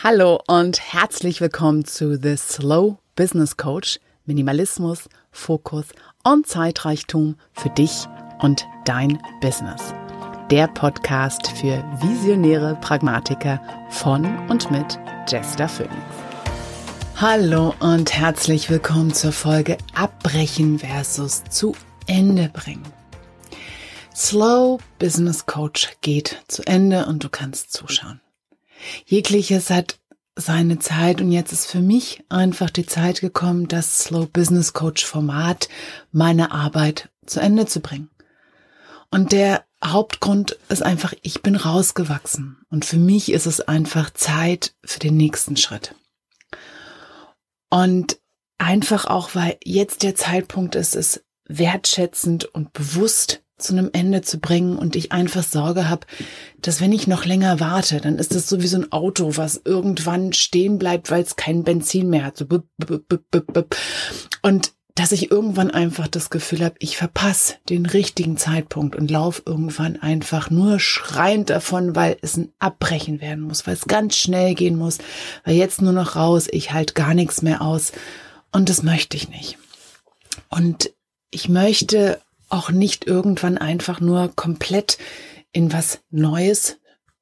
Hallo und herzlich willkommen zu The Slow Business Coach. Minimalismus, Fokus und Zeitreichtum für dich und dein Business. Der Podcast für visionäre Pragmatiker von und mit Jester Phoenix. Hallo und herzlich willkommen zur Folge Abbrechen versus zu Ende bringen. Slow Business Coach geht zu Ende und du kannst zuschauen. Jegliches hat seine Zeit und jetzt ist für mich einfach die Zeit gekommen, das Slow Business Coach Format, meine Arbeit zu Ende zu bringen. Und der Hauptgrund ist einfach, ich bin rausgewachsen und für mich ist es einfach Zeit für den nächsten Schritt. Und einfach auch, weil jetzt der Zeitpunkt ist, es wertschätzend und bewusst zu einem Ende zu bringen und ich einfach Sorge habe, dass wenn ich noch länger warte, dann ist das so wie so ein Auto, was irgendwann stehen bleibt, weil es kein Benzin mehr hat. So und dass ich irgendwann einfach das Gefühl habe, ich verpasse den richtigen Zeitpunkt und laufe irgendwann einfach nur schreiend davon, weil es ein Abbrechen werden muss, weil es ganz schnell gehen muss, weil jetzt nur noch raus, ich halt gar nichts mehr aus und das möchte ich nicht. Und ich möchte auch nicht irgendwann einfach nur komplett in was Neues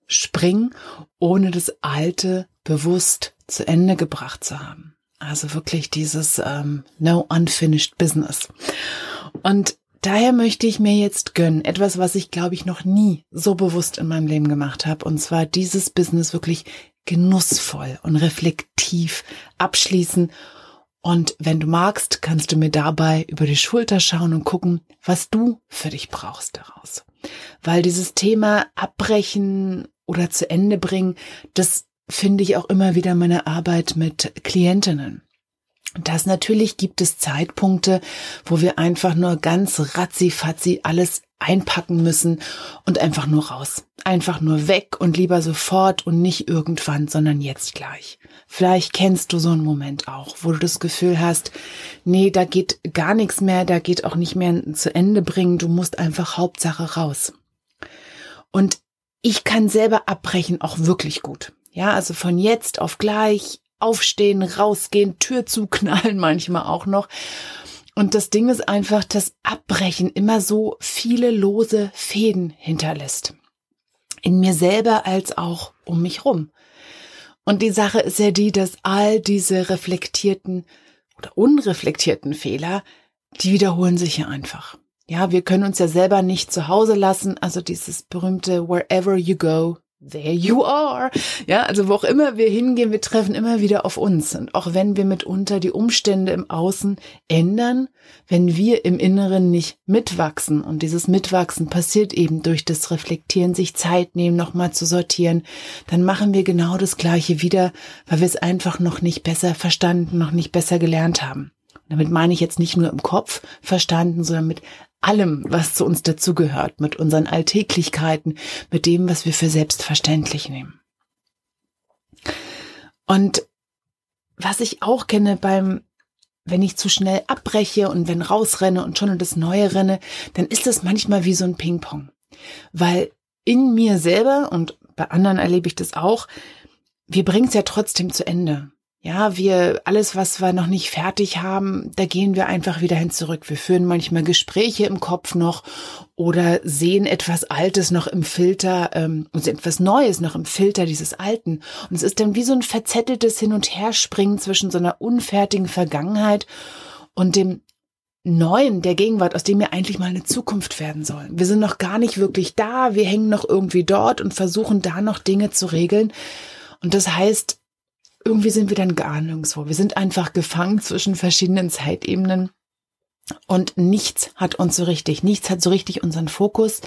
springen, ohne das Alte bewusst zu Ende gebracht zu haben. Also wirklich dieses ähm, No Unfinished Business. Und daher möchte ich mir jetzt gönnen, etwas, was ich glaube ich noch nie so bewusst in meinem Leben gemacht habe, und zwar dieses Business wirklich genussvoll und reflektiv abschließen und wenn du magst, kannst du mir dabei über die Schulter schauen und gucken, was du für dich brauchst daraus. Weil dieses Thema abbrechen oder zu Ende bringen, das finde ich auch immer wieder meine Arbeit mit Klientinnen. Das natürlich gibt es Zeitpunkte, wo wir einfach nur ganz ratzi-fatzi alles einpacken müssen und einfach nur raus. Einfach nur weg und lieber sofort und nicht irgendwann, sondern jetzt gleich. Vielleicht kennst du so einen Moment auch, wo du das Gefühl hast, nee, da geht gar nichts mehr, da geht auch nicht mehr zu Ende bringen, du musst einfach Hauptsache raus. Und ich kann selber abbrechen auch wirklich gut. Ja, also von jetzt auf gleich aufstehen, rausgehen, Tür zuknallen manchmal auch noch. Und das Ding ist einfach, dass Abbrechen immer so viele lose Fäden hinterlässt. In mir selber als auch um mich rum. Und die Sache ist ja die, dass all diese reflektierten oder unreflektierten Fehler, die wiederholen sich ja einfach. Ja, wir können uns ja selber nicht zu Hause lassen. Also dieses berühmte Wherever you go, there you are. Ja, also wo auch immer wir hingehen, wir treffen immer wieder auf uns. Und auch wenn wir mitunter die Umstände im Außen ändern, wenn wir im Inneren nicht mitwachsen und dieses Mitwachsen passiert eben durch das Reflektieren, sich Zeit nehmen, nochmal zu sortieren, dann machen wir genau das Gleiche wieder, weil wir es einfach noch nicht besser verstanden, noch nicht besser gelernt haben. Damit meine ich jetzt nicht nur im Kopf verstanden, sondern mit allem, was zu uns dazugehört, mit unseren Alltäglichkeiten, mit dem, was wir für selbstverständlich nehmen. Und was ich auch kenne beim, wenn ich zu schnell abbreche und wenn rausrenne und schon in das Neue renne, dann ist das manchmal wie so ein Ping-Pong. Weil in mir selber und bei anderen erlebe ich das auch, wir bringen es ja trotzdem zu Ende. Ja, wir, alles, was wir noch nicht fertig haben, da gehen wir einfach wieder hin zurück. Wir führen manchmal Gespräche im Kopf noch oder sehen etwas Altes noch im Filter, ähm, und etwas Neues noch im Filter dieses Alten. Und es ist dann wie so ein verzetteltes Hin- und Herspringen zwischen so einer unfertigen Vergangenheit und dem Neuen, der Gegenwart, aus dem wir eigentlich mal eine Zukunft werden sollen. Wir sind noch gar nicht wirklich da, wir hängen noch irgendwie dort und versuchen da noch Dinge zu regeln. Und das heißt, irgendwie sind wir dann gar nirgendwo. Wir sind einfach gefangen zwischen verschiedenen Zeitebenen. Und nichts hat uns so richtig, nichts hat so richtig unseren Fokus,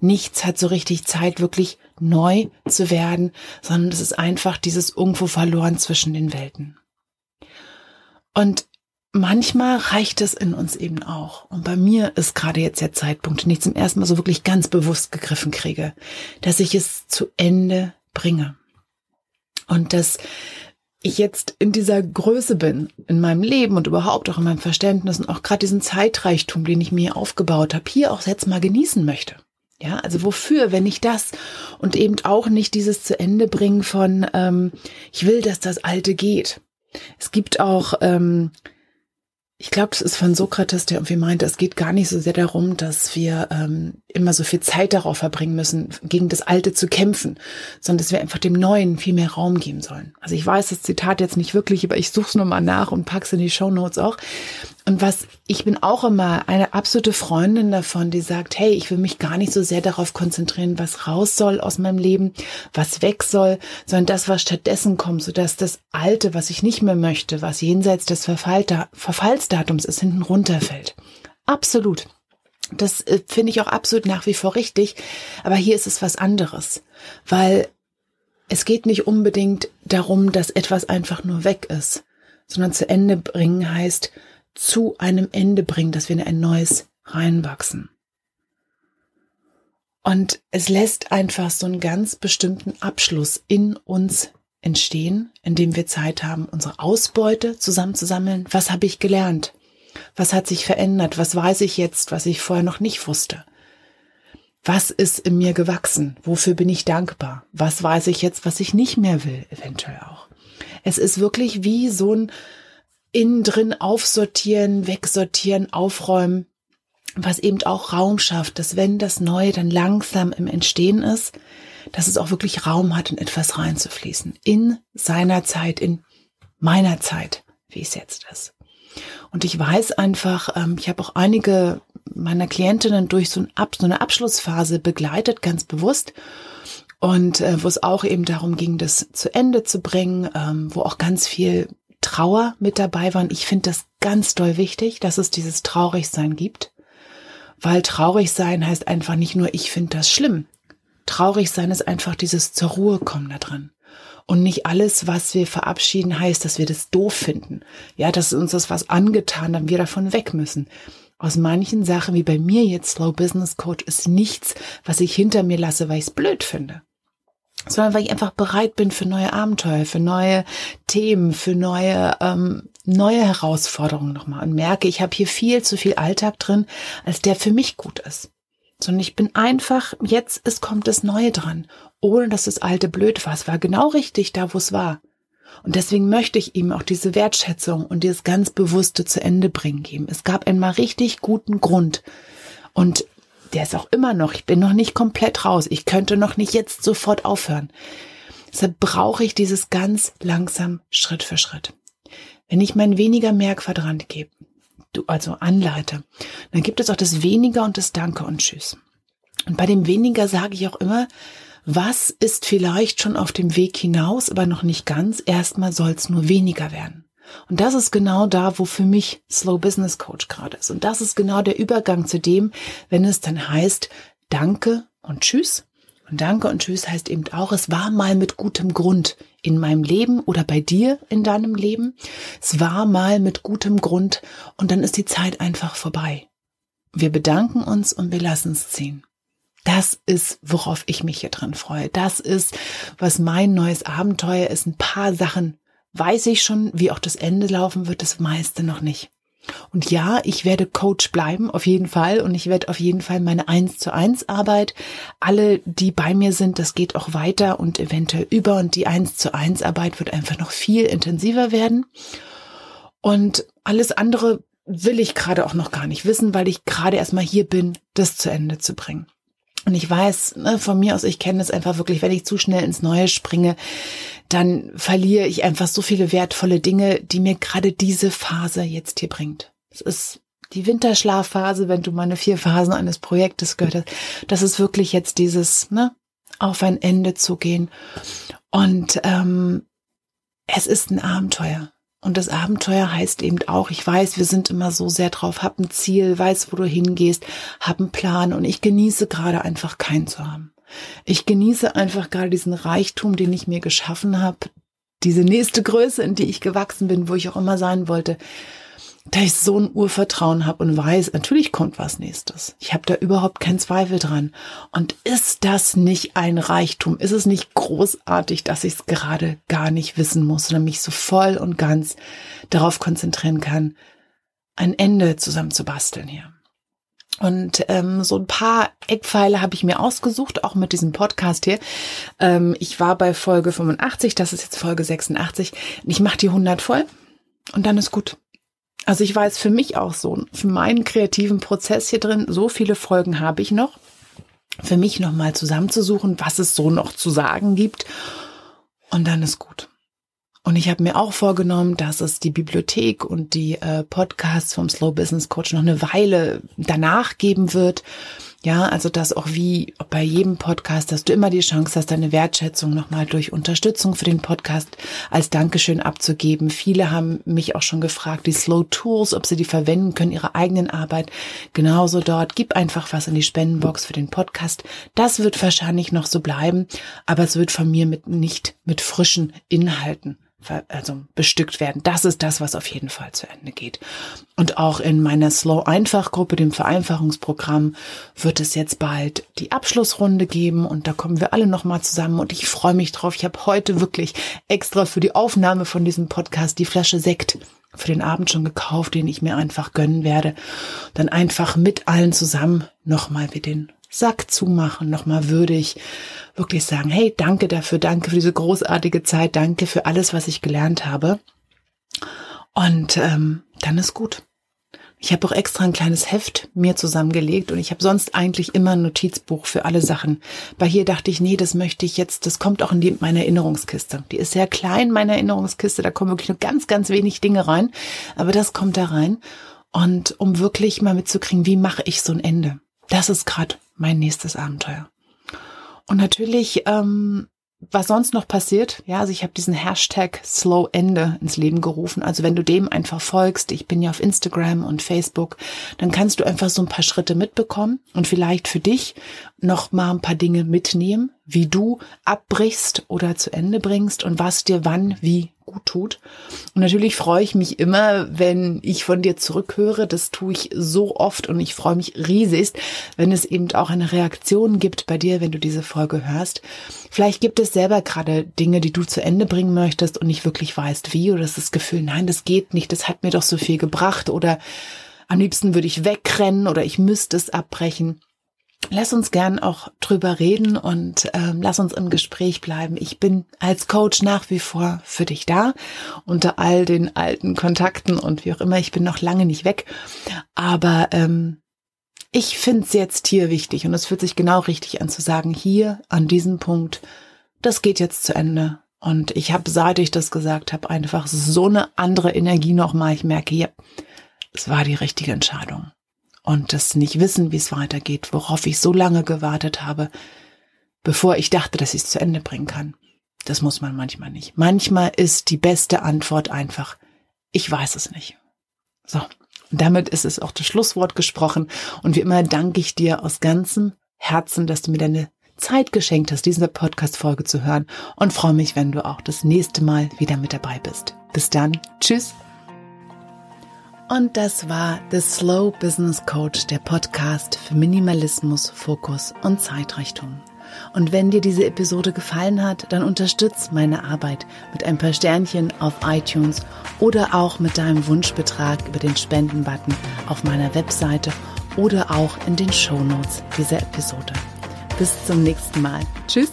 nichts hat so richtig Zeit, wirklich neu zu werden, sondern es ist einfach dieses irgendwo verloren zwischen den Welten. Und manchmal reicht es in uns eben auch. Und bei mir ist gerade jetzt der Zeitpunkt, den ich zum ersten Mal so wirklich ganz bewusst gegriffen kriege, dass ich es zu Ende bringe. Und dass ich jetzt in dieser Größe bin, in meinem Leben und überhaupt auch in meinem Verständnis und auch gerade diesen Zeitreichtum, den ich mir aufgebaut habe, hier auch jetzt mal genießen möchte. Ja, also wofür, wenn nicht das? Und eben auch nicht dieses zu Ende bringen von, ähm, ich will, dass das Alte geht. Es gibt auch ähm, ich glaube, das ist von Sokrates, der irgendwie meinte, es geht gar nicht so sehr darum, dass wir ähm, immer so viel Zeit darauf verbringen müssen, gegen das Alte zu kämpfen, sondern dass wir einfach dem Neuen viel mehr Raum geben sollen. Also ich weiß das Zitat jetzt nicht wirklich, aber ich suche es nochmal nach und pack's in die Show Notes auch. Und was, ich bin auch immer eine absolute Freundin davon, die sagt, hey, ich will mich gar nicht so sehr darauf konzentrieren, was raus soll aus meinem Leben, was weg soll, sondern das, was stattdessen kommt, sodass das Alte, was ich nicht mehr möchte, was jenseits des Verfallsdatums ist, hinten runterfällt. Absolut. Das äh, finde ich auch absolut nach wie vor richtig. Aber hier ist es was anderes, weil es geht nicht unbedingt darum, dass etwas einfach nur weg ist, sondern zu Ende bringen heißt, zu einem Ende bringen, dass wir in ein neues reinwachsen. Und es lässt einfach so einen ganz bestimmten Abschluss in uns entstehen, indem wir Zeit haben, unsere Ausbeute zusammenzusammeln. Was habe ich gelernt? Was hat sich verändert? Was weiß ich jetzt, was ich vorher noch nicht wusste? Was ist in mir gewachsen? Wofür bin ich dankbar? Was weiß ich jetzt, was ich nicht mehr will, eventuell auch? Es ist wirklich wie so ein innen drin aufsortieren, wegsortieren, aufräumen, was eben auch Raum schafft, dass wenn das Neue dann langsam im Entstehen ist, dass es auch wirklich Raum hat, in etwas reinzufließen. In seiner Zeit, in meiner Zeit, wie es jetzt ist. Und ich weiß einfach, ähm, ich habe auch einige meiner Klientinnen durch so, eine Abschlussphase begleitet, ganz bewusst. Und äh, wo es auch eben darum ging, das zu Ende zu bringen, ähm, wo auch ganz viel Trauer mit dabei waren. Ich finde das ganz doll wichtig, dass es dieses Traurigsein gibt. Weil traurig sein heißt einfach nicht nur, ich finde das schlimm. Traurig sein ist einfach dieses zur Ruhe kommen da drin. Und nicht alles, was wir verabschieden, heißt, dass wir das doof finden. Ja, dass uns das was angetan, dann wir davon weg müssen. Aus manchen Sachen, wie bei mir jetzt Slow Business Coach, ist nichts, was ich hinter mir lasse, weil ich es blöd finde sondern weil ich einfach bereit bin für neue Abenteuer, für neue Themen, für neue ähm, neue Herausforderungen nochmal und merke, ich habe hier viel zu viel Alltag drin, als der für mich gut ist. Sondern ich bin einfach, jetzt es kommt das Neue dran, ohne dass das Alte blöd war. Es war genau richtig da, wo es war. Und deswegen möchte ich ihm auch diese Wertschätzung und dieses ganz bewusste zu Ende bringen geben. Es gab einmal richtig guten Grund. Und der ist auch immer noch, ich bin noch nicht komplett raus. Ich könnte noch nicht jetzt sofort aufhören. Deshalb brauche ich dieses ganz langsam Schritt für Schritt. Wenn ich mein weniger Merkquadrant gebe, du also anleite, dann gibt es auch das weniger und das Danke und Tschüss. Und bei dem weniger sage ich auch immer, was ist vielleicht schon auf dem Weg hinaus, aber noch nicht ganz. Erstmal soll es nur weniger werden. Und das ist genau da, wo für mich Slow Business Coach gerade ist. Und das ist genau der Übergang zu dem, wenn es dann heißt, danke und tschüss. Und danke und tschüss heißt eben auch, es war mal mit gutem Grund in meinem Leben oder bei dir in deinem Leben. Es war mal mit gutem Grund und dann ist die Zeit einfach vorbei. Wir bedanken uns und wir lassen es ziehen. Das ist, worauf ich mich hier drin freue. Das ist, was mein neues Abenteuer ist. Ein paar Sachen weiß ich schon, wie auch das Ende laufen wird, das meiste noch nicht. Und ja, ich werde Coach bleiben, auf jeden Fall. Und ich werde auf jeden Fall meine eins zu eins Arbeit, alle, die bei mir sind, das geht auch weiter und eventuell über. Und die eins zu eins Arbeit wird einfach noch viel intensiver werden. Und alles andere will ich gerade auch noch gar nicht wissen, weil ich gerade erstmal hier bin, das zu Ende zu bringen. Und ich weiß, ne, von mir aus, ich kenne es einfach wirklich, wenn ich zu schnell ins Neue springe, dann verliere ich einfach so viele wertvolle Dinge, die mir gerade diese Phase jetzt hier bringt. Es ist die Winterschlafphase, wenn du meine vier Phasen eines Projektes gehört hast. Das ist wirklich jetzt dieses, ne, auf ein Ende zu gehen. Und ähm, es ist ein Abenteuer. Und das Abenteuer heißt eben auch, ich weiß, wir sind immer so sehr drauf, hab ein Ziel, weiß, wo du hingehst, hab einen Plan und ich genieße gerade einfach keinen zu haben. Ich genieße einfach gerade diesen Reichtum, den ich mir geschaffen habe, diese nächste Größe, in die ich gewachsen bin, wo ich auch immer sein wollte, da ich so ein Urvertrauen habe und weiß, natürlich kommt was nächstes. Ich habe da überhaupt keinen Zweifel dran. Und ist das nicht ein Reichtum? Ist es nicht großartig, dass ich es gerade gar nicht wissen muss, sondern mich so voll und ganz darauf konzentrieren kann, ein Ende zusammen zu basteln hier? Und ähm, so ein paar Eckpfeile habe ich mir ausgesucht, auch mit diesem Podcast hier. Ähm, ich war bei Folge 85, das ist jetzt Folge 86. Ich mache die 100 voll und dann ist gut. Also ich weiß für mich auch so, für meinen kreativen Prozess hier drin, so viele Folgen habe ich noch. Für mich nochmal zusammenzusuchen, was es so noch zu sagen gibt. Und dann ist gut. Und ich habe mir auch vorgenommen, dass es die Bibliothek und die äh, Podcasts vom Slow Business Coach noch eine Weile danach geben wird. Ja, also dass auch wie bei jedem Podcast, dass du immer die Chance hast, deine Wertschätzung nochmal durch Unterstützung für den Podcast als Dankeschön abzugeben. Viele haben mich auch schon gefragt, die Slow Tools, ob sie die verwenden können, ihre eigenen Arbeit. Genauso dort. Gib einfach was in die Spendenbox für den Podcast. Das wird wahrscheinlich noch so bleiben, aber es wird von mir mit nicht mit frischen Inhalten also bestückt werden. Das ist das, was auf jeden Fall zu Ende geht. Und auch in meiner Slow Einfach Gruppe, dem Vereinfachungsprogramm, wird es jetzt bald die Abschlussrunde geben und da kommen wir alle nochmal zusammen und ich freue mich drauf. Ich habe heute wirklich extra für die Aufnahme von diesem Podcast die Flasche Sekt für den Abend schon gekauft, den ich mir einfach gönnen werde. Dann einfach mit allen zusammen nochmal wie den Sack zumachen, nochmal würdig wirklich sagen, hey, danke dafür, danke für diese großartige Zeit, danke für alles, was ich gelernt habe. Und ähm, dann ist gut. Ich habe auch extra ein kleines Heft mir zusammengelegt und ich habe sonst eigentlich immer ein Notizbuch für alle Sachen. Bei hier dachte ich, nee, das möchte ich jetzt, das kommt auch in die, meine Erinnerungskiste. Die ist sehr klein, meine Erinnerungskiste, da kommen wirklich nur ganz, ganz wenig Dinge rein, aber das kommt da rein. Und um wirklich mal mitzukriegen, wie mache ich so ein Ende? Das ist gerade mein nächstes Abenteuer. Und natürlich, ähm, was sonst noch passiert, ja, also ich habe diesen Hashtag Slow Ende ins Leben gerufen. Also wenn du dem einfach folgst, ich bin ja auf Instagram und Facebook, dann kannst du einfach so ein paar Schritte mitbekommen und vielleicht für dich noch mal ein paar Dinge mitnehmen, wie du abbrichst oder zu Ende bringst und was dir wann wie gut tut. Und natürlich freue ich mich immer, wenn ich von dir zurückhöre. Das tue ich so oft und ich freue mich riesig, wenn es eben auch eine Reaktion gibt bei dir, wenn du diese Folge hörst. Vielleicht gibt es selber gerade Dinge, die du zu Ende bringen möchtest und nicht wirklich weißt, wie oder das Gefühl, nein, das geht nicht, das hat mir doch so viel gebracht oder am liebsten würde ich wegrennen oder ich müsste es abbrechen. Lass uns gern auch drüber reden und ähm, lass uns im Gespräch bleiben. Ich bin als Coach nach wie vor für dich da, unter all den alten Kontakten und wie auch immer. Ich bin noch lange nicht weg, aber ähm, ich finde es jetzt hier wichtig und es fühlt sich genau richtig an zu sagen, hier an diesem Punkt, das geht jetzt zu Ende. Und ich habe, seit ich das gesagt habe, einfach so eine andere Energie nochmal. Ich merke, ja, es war die richtige Entscheidung und das nicht wissen, wie es weitergeht, worauf ich so lange gewartet habe, bevor ich dachte, dass ich es zu Ende bringen kann. Das muss man manchmal nicht. Manchmal ist die beste Antwort einfach, ich weiß es nicht. So, damit ist es auch das Schlusswort gesprochen. Und wie immer danke ich dir aus ganzem Herzen, dass du mir deine Zeit geschenkt hast, diese Podcast-Folge zu hören und freue mich, wenn du auch das nächste Mal wieder mit dabei bist. Bis dann. Tschüss. Und das war The Slow Business Coach, der Podcast für Minimalismus, Fokus und Zeitrichtung. Und wenn dir diese Episode gefallen hat, dann unterstütz meine Arbeit mit ein paar Sternchen auf iTunes oder auch mit deinem Wunschbetrag über den Spenden-Button auf meiner Webseite oder auch in den Show Notes dieser Episode. Bis zum nächsten Mal. Tschüss!